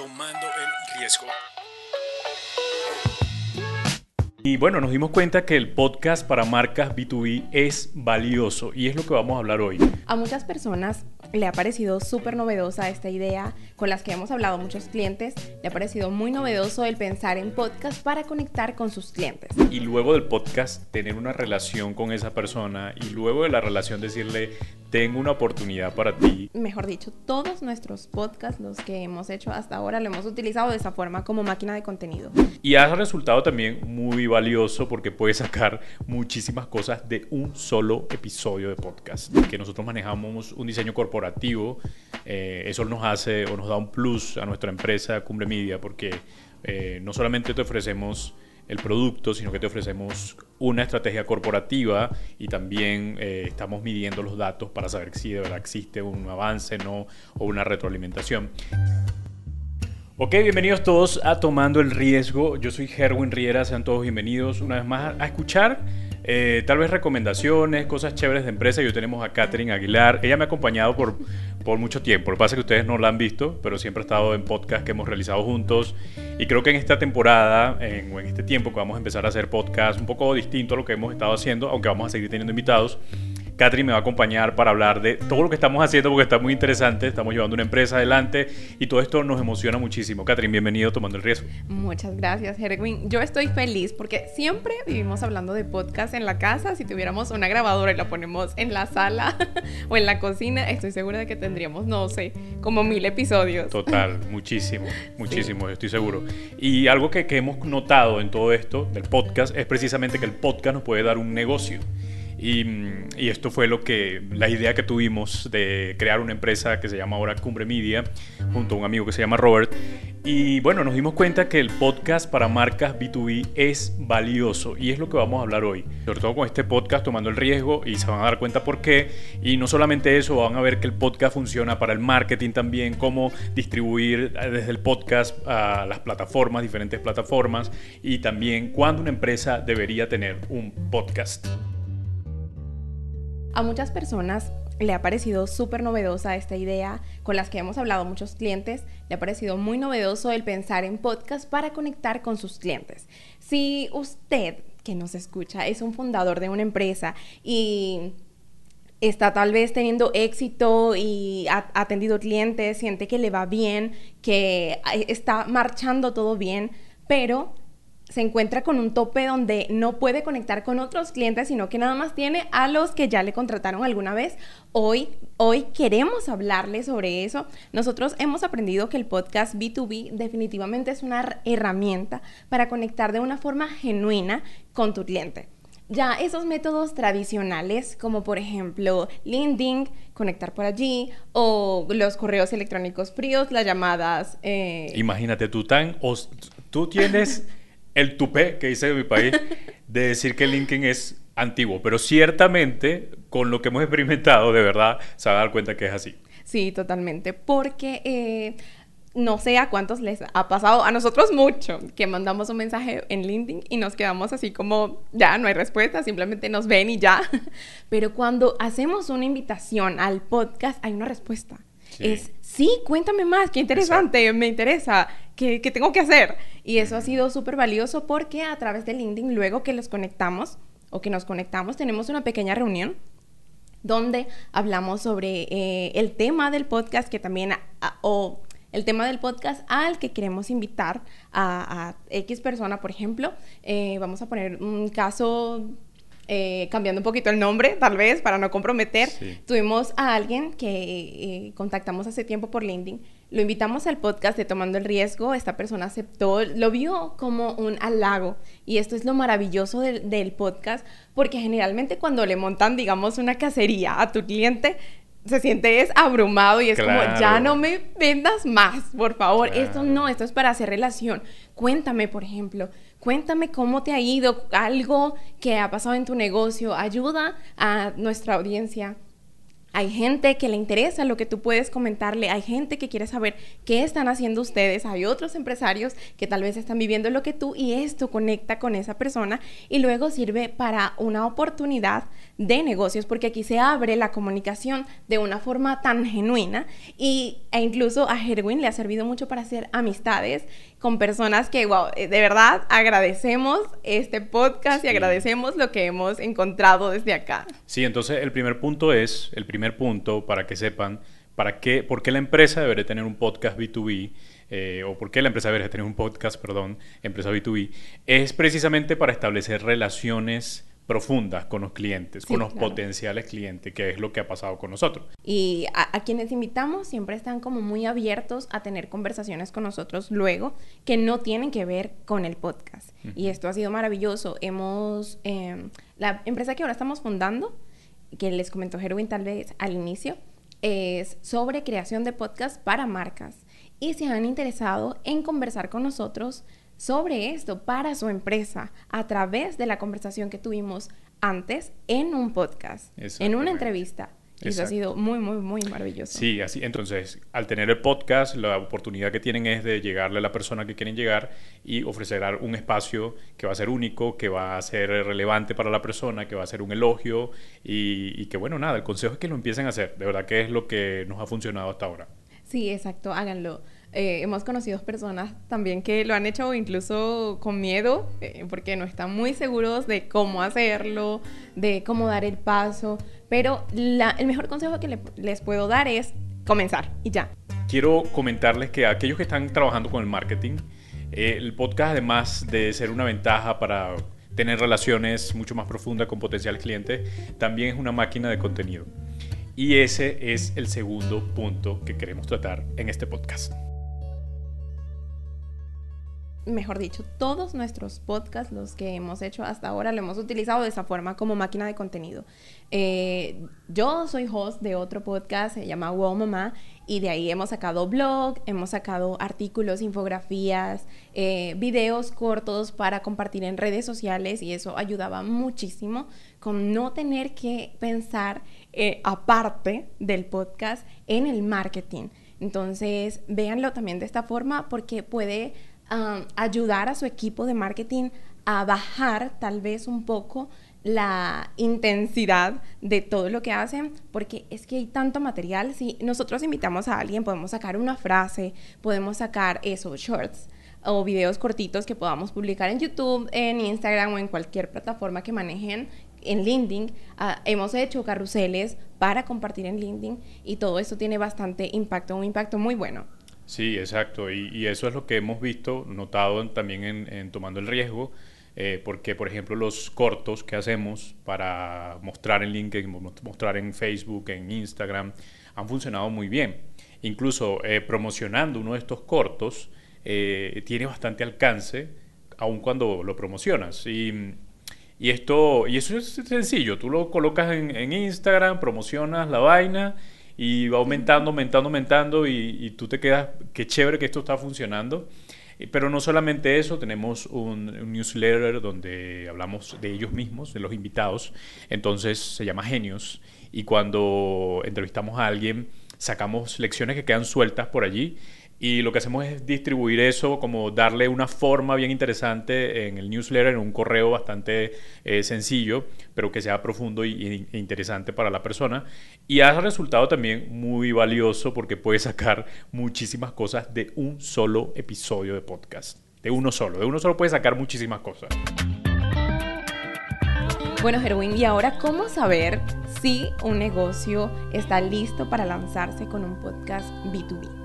tomando el riesgo. Y bueno, nos dimos cuenta que el podcast para marcas B2B es valioso y es lo que vamos a hablar hoy. A muchas personas le ha parecido súper novedosa esta idea con las que hemos hablado muchos clientes. Le ha parecido muy novedoso el pensar en podcast para conectar con sus clientes. Y luego del podcast tener una relación con esa persona y luego de la relación decirle, tengo una oportunidad para ti. Mejor dicho, todos nuestros podcasts, los que hemos hecho hasta ahora, lo hemos utilizado de esa forma como máquina de contenido. Y ha resultado también muy valioso porque puedes sacar muchísimas cosas de un solo episodio de podcast. Que nosotros manejamos un diseño corporativo, eh, eso nos hace o nos da un plus a nuestra empresa Cumbre Media porque eh, no solamente te ofrecemos el producto, sino que te ofrecemos una estrategia corporativa y también eh, estamos midiendo los datos para saber si de verdad existe un avance o una retroalimentación. Ok, bienvenidos todos a Tomando el Riesgo. Yo soy Herwin Riera, sean todos bienvenidos una vez más a escuchar eh, tal vez recomendaciones, cosas chéveres de empresa. Yo tenemos a Catherine Aguilar. Ella me ha acompañado por, por mucho tiempo. Lo que pasa es que ustedes no la han visto, pero siempre ha estado en podcast que hemos realizado juntos. Y creo que en esta temporada, en, en este tiempo que vamos a empezar a hacer podcast un poco distinto a lo que hemos estado haciendo, aunque vamos a seguir teniendo invitados, Catherine me va a acompañar para hablar de todo lo que estamos haciendo porque está muy interesante. Estamos llevando una empresa adelante y todo esto nos emociona muchísimo. Catherine, bienvenido tomando el riesgo. Muchas gracias, Herwin. Yo estoy feliz porque siempre vivimos hablando de podcast en la casa. Si tuviéramos una grabadora y la ponemos en la sala o en la cocina, estoy segura de que tendríamos, no sé, como mil episodios. Total, muchísimo, muchísimo, estoy seguro. Y algo que, que hemos notado en todo esto del podcast es precisamente que el podcast nos puede dar un negocio. Y, esto fue lo que, la idea que tuvimos de crear una empresa que se llama ahora Cumbre Media, junto a un amigo que se llama Robert. Y bueno, nos dimos cuenta que el podcast para marcas B2B es valioso y es lo que vamos a hablar hoy. Sobre todo con este podcast tomando el riesgo y se van a dar cuenta por qué. Y no solamente eso, van a ver que el podcast funciona para el marketing también, cómo distribuir desde el podcast a las plataformas, diferentes plataformas y también cuándo una empresa debería tener un podcast. A muchas personas le ha parecido súper novedosa esta idea, con las que hemos hablado muchos clientes, le ha parecido muy novedoso el pensar en podcast para conectar con sus clientes. Si usted que nos escucha es un fundador de una empresa y está tal vez teniendo éxito y ha atendido clientes, siente que le va bien, que está marchando todo bien, pero se encuentra con un tope donde no puede conectar con otros clientes, sino que nada más tiene a los que ya le contrataron alguna vez. Hoy, hoy queremos hablarle sobre eso. Nosotros hemos aprendido que el podcast B2B definitivamente es una herramienta para conectar de una forma genuina con tu cliente. Ya esos métodos tradicionales, como por ejemplo LinkedIn, conectar por allí, o los correos electrónicos fríos, las llamadas... Eh, Imagínate, tú tan... Tú tienes el tupé que dice mi país de decir que LinkedIn es antiguo, pero ciertamente con lo que hemos experimentado, de verdad, se va a dar cuenta que es así. Sí, totalmente, porque eh, no sé a cuántos les ha pasado, a nosotros mucho, que mandamos un mensaje en LinkedIn y nos quedamos así como, ya no hay respuesta, simplemente nos ven y ya, pero cuando hacemos una invitación al podcast hay una respuesta. Es, sí, cuéntame más, qué interesante, me interesa, ¿qué, ¿qué, tengo que hacer? Y eso ha sido súper valioso porque a través de LinkedIn, luego que los conectamos o que nos conectamos, tenemos una pequeña reunión donde hablamos sobre eh, el tema del podcast que también, o el tema del podcast al que queremos invitar a, X persona, por ejemplo. Eh, vamos a poner un caso eh, cambiando un poquito el nombre, tal vez, para no comprometer, tuvimos a alguien que eh, contactamos hace tiempo por LinkedIn, lo invitamos al podcast de Tomando el Riesgo, esta persona aceptó, lo vio como un halago. Y esto es lo maravilloso del, podcast, porque generalmente cuando le montan, digamos, una cacería a tu cliente, se siente es abrumado y es como, ya no me vendas más, por favor. Esto no, esto es para hacer relación. Cuéntame, por ejemplo, Cuéntame cómo te ha ido, algo que ha pasado en tu negocio. Ayuda a nuestra audiencia Hay gente que le interesa lo que tú puedes comentarle, hay gente que quiere saber qué están haciendo ustedes, hay otros empresarios que tal vez están viviendo lo que tú y esto conecta con esa persona y luego sirve para una oportunidad de negocios porque aquí se abre la comunicación de una forma tan genuina y, e incluso a Herwin le ha servido mucho para hacer amistades con personas que, wow, eh, de verdad agradecemos este podcast y agradecemos lo que hemos encontrado desde acá. Sí, entonces el primer punto es, el primer punto para que sepan, para qué, por qué la empresa debería tener un podcast B2B. Eh, o por qué la empresa debería tener un podcast, perdón, empresa B2B, es precisamente para establecer relaciones profundas con los clientes, con los potenciales clientes, que es lo que ha pasado con nosotros. Y a, quienes invitamos siempre están como muy abiertos a tener conversaciones con nosotros luego que no tienen que ver con el podcast. Y esto ha sido maravilloso. Hemos, em, la empresa que ahora estamos fundando, que les comentó Herwin tal vez al inicio, es sobre creación de podcast para marcas. Y se han interesado en conversar con nosotros sobre esto para su empresa a través de la conversación que tuvimos antes en un podcast, en una entrevista. Y eso ha sido muy, muy, muy maravilloso. Sí, así. Entonces, al tener el podcast, la oportunidad que tienen es de llegarle a la persona que quieren llegar y ofrecer un espacio que va a ser único, que va a ser relevante para la persona, que va a ser un elogio y, y que, bueno, nada, el consejo es que lo empiecen a hacer. De verdad que es lo que nos ha funcionado hasta ahora. Sí, exacto, háganlo. Eh, hemos conocido personas también que lo han hecho incluso con miedo, eh, porque no están muy seguros de cómo hacerlo, de cómo dar el paso, pero el mejor consejo que les puedo dar es comenzar y ya. Quiero comentarles que aquellos que están trabajando con el marketing, eh, el podcast además de ser una ventaja para tener relaciones mucho más profundas con potenciales clientes, también es una máquina de contenido. Y ese es el segundo punto que queremos tratar en este podcast mejor dicho, todos nuestros podcasts, los que hemos hecho hasta ahora, lo hemos utilizado de esa forma como máquina de contenido. Eh, yo soy host de otro podcast, se llama Wow Mamá, y de ahí hemos sacado blog, hemos sacado artículos, infografías, eh, videos cortos para compartir en redes sociales, y eso ayudaba muchísimo con no tener que pensar eh, aparte del podcast en el marketing. Entonces, véanlo también de esta forma porque puede ayudar a su equipo de marketing a bajar tal vez un poco la intensidad de todo lo que hacen, porque es que hay tanto material. Si nosotros invitamos a alguien, podemos sacar una frase, podemos sacar esos shorts o videos cortitos que podamos publicar en YouTube, en Instagram o en cualquier plataforma que manejen en LinkedIn. Ah, hemos hecho carruseles para compartir en LinkedIn y todo esto tiene bastante impacto, un impacto muy bueno. Sí, exacto. Y, eso es lo que hemos visto, notado también en, Tomando el Riesgo, eh, porque, por ejemplo, los cortos que hacemos para mostrar en LinkedIn, mostrar en Facebook, en Instagram, han funcionado muy bien. Incluso eh, promocionando uno de estos cortos, eh, tiene bastante alcance, aun cuando lo promocionas. Y, esto, y eso es sencillo, tú lo colocas en, en Instagram, promocionas la vaina y va aumentando, aumentando, aumentando y, tú te quedas, qué chévere que esto está funcionando. Pero no solamente eso, tenemos un, newsletter donde hablamos de ellos mismos, de los invitados. Entonces se llama Genios. Y cuando entrevistamos a alguien, sacamos lecciones que quedan sueltas por allí y lo que hacemos es distribuir eso, como darle una forma bien interesante en el newsletter, en un correo bastante eh, sencillo, pero que sea profundo e interesante para la persona. Y ha resultado también muy valioso porque puede sacar muchísimas cosas de un solo episodio de podcast. De uno solo, de uno solo puede sacar muchísimas cosas. Bueno, Herwin, ¿y ahora cómo saber si un negocio está listo para lanzarse con un podcast B2B?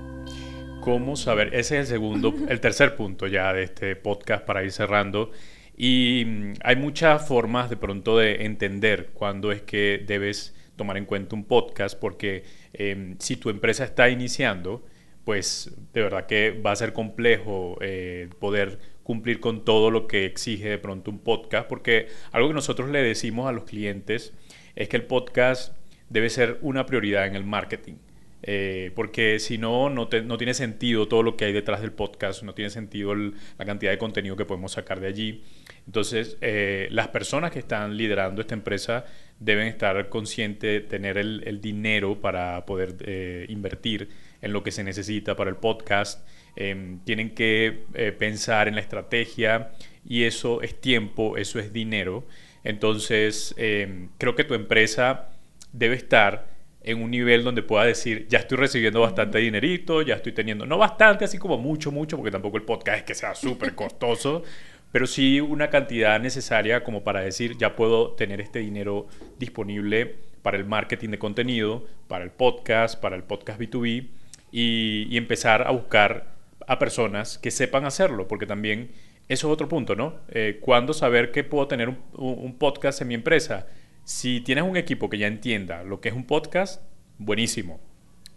Cómo saber, ese es el segundo, el tercer punto ya de este podcast para ir cerrando. Y mm, hay muchas formas de pronto de entender cuándo es que debes tomar en cuenta un podcast, porque em, si tu empresa está iniciando, pues de verdad que va a ser complejo eh, poder cumplir con todo lo que exige de pronto un podcast, porque algo que nosotros le decimos a los clientes es que el podcast debe ser una prioridad en el marketing. Eh, porque si no, no, tiene sentido todo lo que hay detrás del podcast, no tiene sentido la cantidad de contenido que podemos sacar de allí. Entonces, eh, las personas que están liderando esta empresa deben estar conscientes de tener el, dinero para poder eh, invertir en lo que se necesita para el podcast. Em, tienen que pensar en la estrategia y eso es tiempo, eso es dinero. Entonces, em, creo que tu empresa debe estar en un nivel donde pueda decir, ya estoy recibiendo bastante dinerito, ya estoy teniendo, no bastante, así como mucho, mucho, porque tampoco el podcast es que sea súper costoso, pero sí una cantidad necesaria como para decir, ya puedo tener este dinero disponible para el marketing de contenido, para el podcast, para el podcast B2B y, empezar a buscar a personas que sepan hacerlo, porque también eso es otro punto, ¿no? Eh, ¿Cuándo saber que puedo tener un podcast en mi empresa? Si tienes un equipo que ya entienda lo que es un podcast, buenísimo.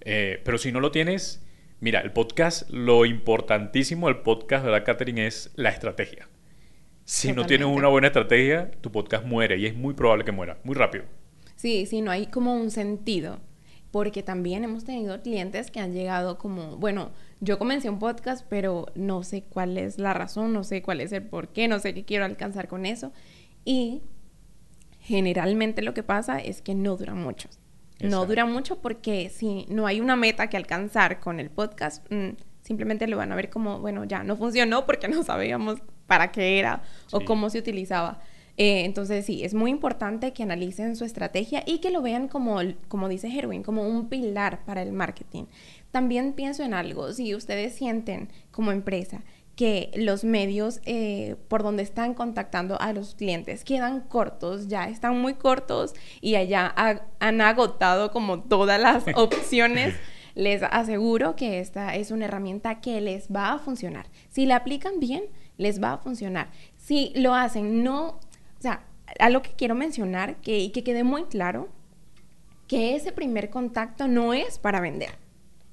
Eh, pero si no lo tienes, mira, el podcast, lo importantísimo del podcast, ¿verdad, Catherine? Es la estrategia. Si no tienes una buena estrategia, tu podcast muere y es muy probable que muera, muy rápido. Sí, sí, no hay como un sentido. Porque también hemos tenido clientes que han llegado como, bueno, yo comencé un podcast, pero no sé cuál es la razón, no sé cuál es el por qué, no sé qué quiero alcanzar con eso. Y generalmente lo que pasa es que no dura mucho. No dura mucho porque si no hay una meta que alcanzar con el podcast, mm, simplemente lo van a ver como, bueno, ya no funcionó porque no sabíamos para qué era o cómo se utilizaba. Eh, entonces sí, es muy importante que analicen su estrategia y que lo vean como, como dice Herwin, como un pilar para el marketing. También pienso en algo, si ustedes sienten como empresa que los medios eh, por donde están contactando a los clientes quedan cortos, ya están muy cortos y allá han agotado como todas las opciones. les aseguro que esta es una herramienta que les va a funcionar. Si la aplican bien, les va a funcionar. Si lo hacen, no, o sea, algo que quiero mencionar que, y que quede muy claro, que ese primer contacto no es para vender.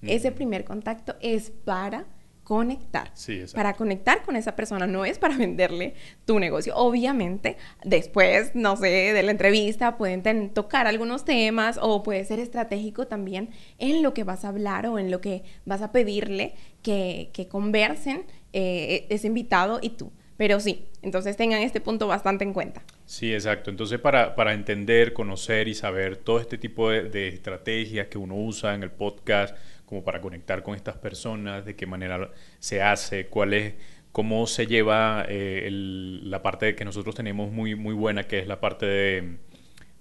Ese primer contacto es para conectar. para conectar con esa persona, no es para venderle tu negocio. Obviamente, después, no sé, de la entrevista pueden tocar algunos temas o puede ser estratégico también en lo que vas a hablar o en lo que vas a pedirle que, conversen eh, ese invitado y tú. Pero sí, entonces tengan este punto bastante en cuenta. Sí, exacto. Entonces, para, para entender, conocer y saber todo este tipo de, de estrategias que uno usa en el podcast, como para conectar con estas personas, de qué manera se hace, cuál es, cómo se lleva eh, la parte que nosotros tenemos muy, muy buena, que es la parte de,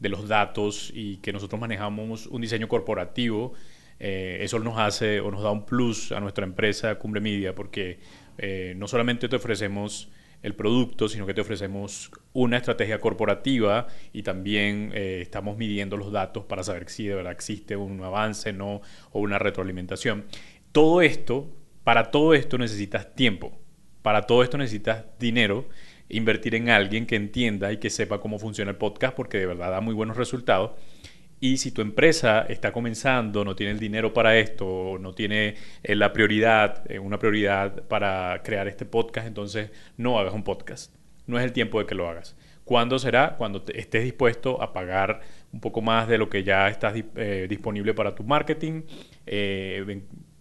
los datos y que nosotros manejamos un diseño corporativo. Eh, eso nos hace o nos da un plus a nuestra empresa Cumbre Media porque eh, no solamente te ofrecemos el producto, sino que te ofrecemos una estrategia corporativa y también eh, estamos midiendo los datos para saber si de verdad existe un avance o una retroalimentación. Todo esto, para todo esto necesitas tiempo, para todo esto necesitas dinero, invertir en alguien que entienda y que sepa cómo funciona el podcast porque de verdad da muy buenos resultados y si tu empresa está comenzando, no tiene el dinero para esto, no tiene eh, la prioridad, eh, una prioridad para crear este podcast, entonces no hagas un podcast. No es el tiempo de que lo hagas. ¿Cuándo será? Cuando estés dispuesto a pagar un poco más de lo que ya estás eh, disponible para tu marketing,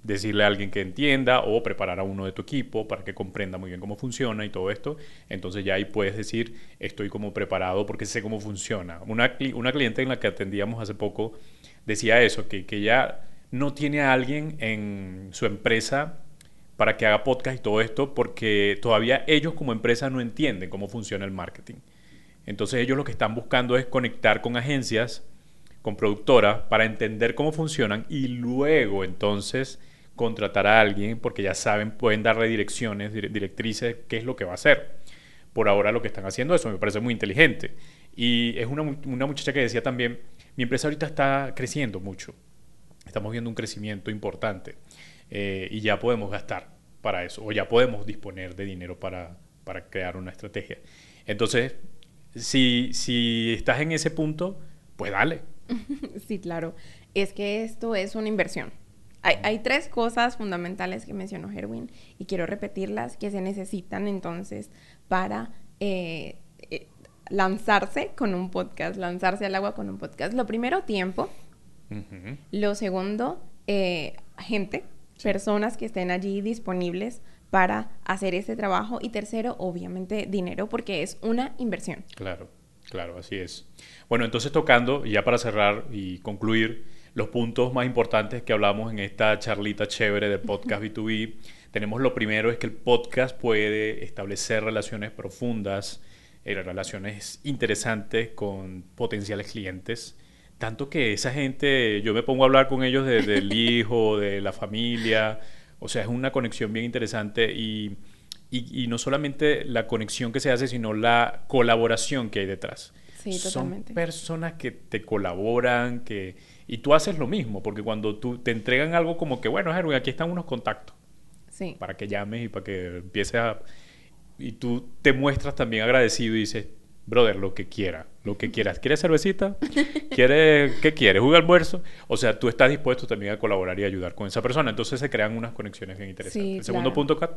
decirle a alguien que entienda o preparar a uno de tu equipo para que comprenda muy bien cómo funciona y todo esto. Entonces ya ahí puedes decir, estoy como preparado porque sé cómo funciona. Una, una cliente en la que atendíamos hace poco decía eso, que, que ya no tiene a alguien en su empresa para que haga podcast y todo esto porque todavía ellos como empresa no entienden cómo funciona el marketing. Entonces ellos lo que están buscando es conectar con agencias, con productoras, para entender cómo funcionan y luego entonces contratar a alguien porque ya saben, pueden darle direcciones, directrices, qué es lo que va a hacer. Por ahora lo que están haciendo eso me parece muy inteligente. Y es una, una muchacha que decía también, mi empresa ahorita está creciendo mucho, estamos viendo un crecimiento importante eh, y ya podemos gastar para eso, o ya podemos disponer de dinero para, para crear una estrategia. Entonces, si, si estás en ese punto, pues dale. Sí, claro. Es que esto es una inversión. Hay, tres cosas fundamentales que mencionó Herwin y quiero repetirlas que se necesitan entonces para eh, eh, lanzarse con un podcast, lanzarse al agua con un podcast. Lo primero, tiempo. Lo segundo, eh, gente, personas que estén allí disponibles para hacer ese trabajo. Y tercero, obviamente, dinero, porque es una inversión. Claro. Claro, así es. Bueno, entonces tocando, ya para cerrar y concluir, los puntos más importantes que hablamos en esta charlita chévere de podcast B2B, tenemos lo primero es que el podcast puede establecer relaciones profundas, eh, relaciones interesantes con potenciales clientes. Tanto que esa gente, yo me pongo a hablar con ellos del hijo, de la familia, o sea, es una conexión bien interesante y, y, no solamente la conexión que se hace, sino la colaboración que hay detrás. Sí, totalmente. Son personas que te colaboran, que... Y tú haces lo mismo, porque cuando tú te entregan algo como que, bueno, Erwin, aquí están unos contactos para que llames y para que empieces a... Y tú te muestras también agradecido y dices, brother, lo que quiera, lo que quieras. ¿Quieres cervecita? ¿Quieres, ¿Qué quieres? ¿Un almuerzo? O sea, tú estás dispuesto también a colaborar y ayudar con esa persona. Entonces se crean unas conexiones bien interesantes. El segundo punto, Kat.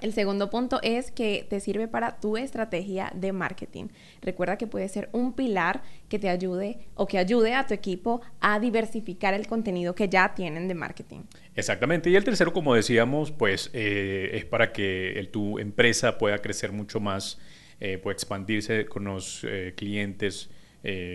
El segundo punto es que te sirve para tu estrategia de marketing. Recuerda que puede ser un pilar que te ayude o que ayude a tu equipo a diversificar el contenido que ya tienen de marketing. Exactamente. Y el tercero, como decíamos, pues eh, es para que tu empresa pueda crecer mucho más, eh, pueda expandirse con los eh, clientes,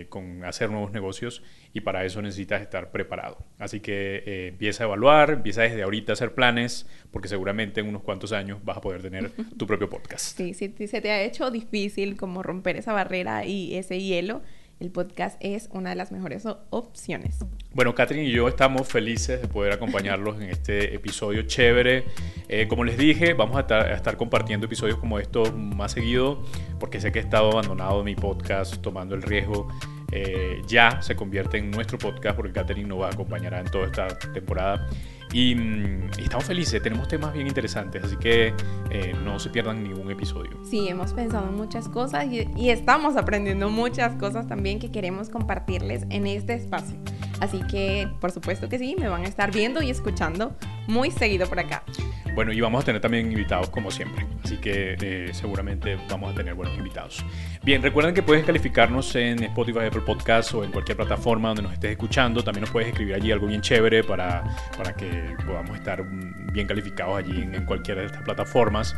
con hacer nuevos negocios y para eso necesitas estar preparado. Así que eh, empieza a evaluar, empieza desde ahorita a hacer planes, porque seguramente en unos cuantos años vas a poder tener tu propio podcast. Sí, si se te ha hecho difícil como romper esa barrera y ese hielo, el podcast es una de las mejores opciones. Bueno, Catherine y yo estamos felices de poder acompañarlos en este episodio chévere. Eh, como les didije, vamos a estar, compartiendo episodios como estos más seguido, porque sé que he estado abandonado mi podcast, tomando el riesgo eh, ya se convierte en nuestro podcast porque Catherine nos va a acompañar en toda esta temporada. Y, mm, estamos felices, tenemos temas bien interesantes, así que eh, no se pierdan ningún episodio. Sí, hemos pensado en muchas cosas y, y estamos aprendiendo muchas cosas también que queremos compartirles en este espacio. Así que, por supuesto que sí, me van a estar viendo y escuchando muy seguido por acá. Bueno, y vamos a tener también invitados como siempre, así que eh, seguramente vamos a tener buenos invitados. Bien, recuerden que puedes calificarnos en Spotify, Apple Podcast o en cualquier plataforma donde nos estés escuchando. También nos puedes escribir allí algo bien chévere para, para que podamos estar bien calificados allí en, en cualquiera de estas plataformas.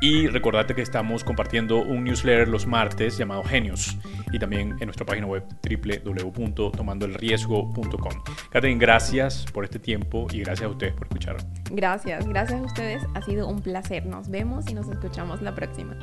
Y recordate que estamos compartiendo un newsletter los martes llamado Genius y también en nuestra página web www.tomandoelriesgo.com. Catherine, gracias por este tiempo y gracias a ustedes por escuchar. Gracias, gracias a ustedes. Ha sido un placer. Nos vemos y nos escuchamos la próxima.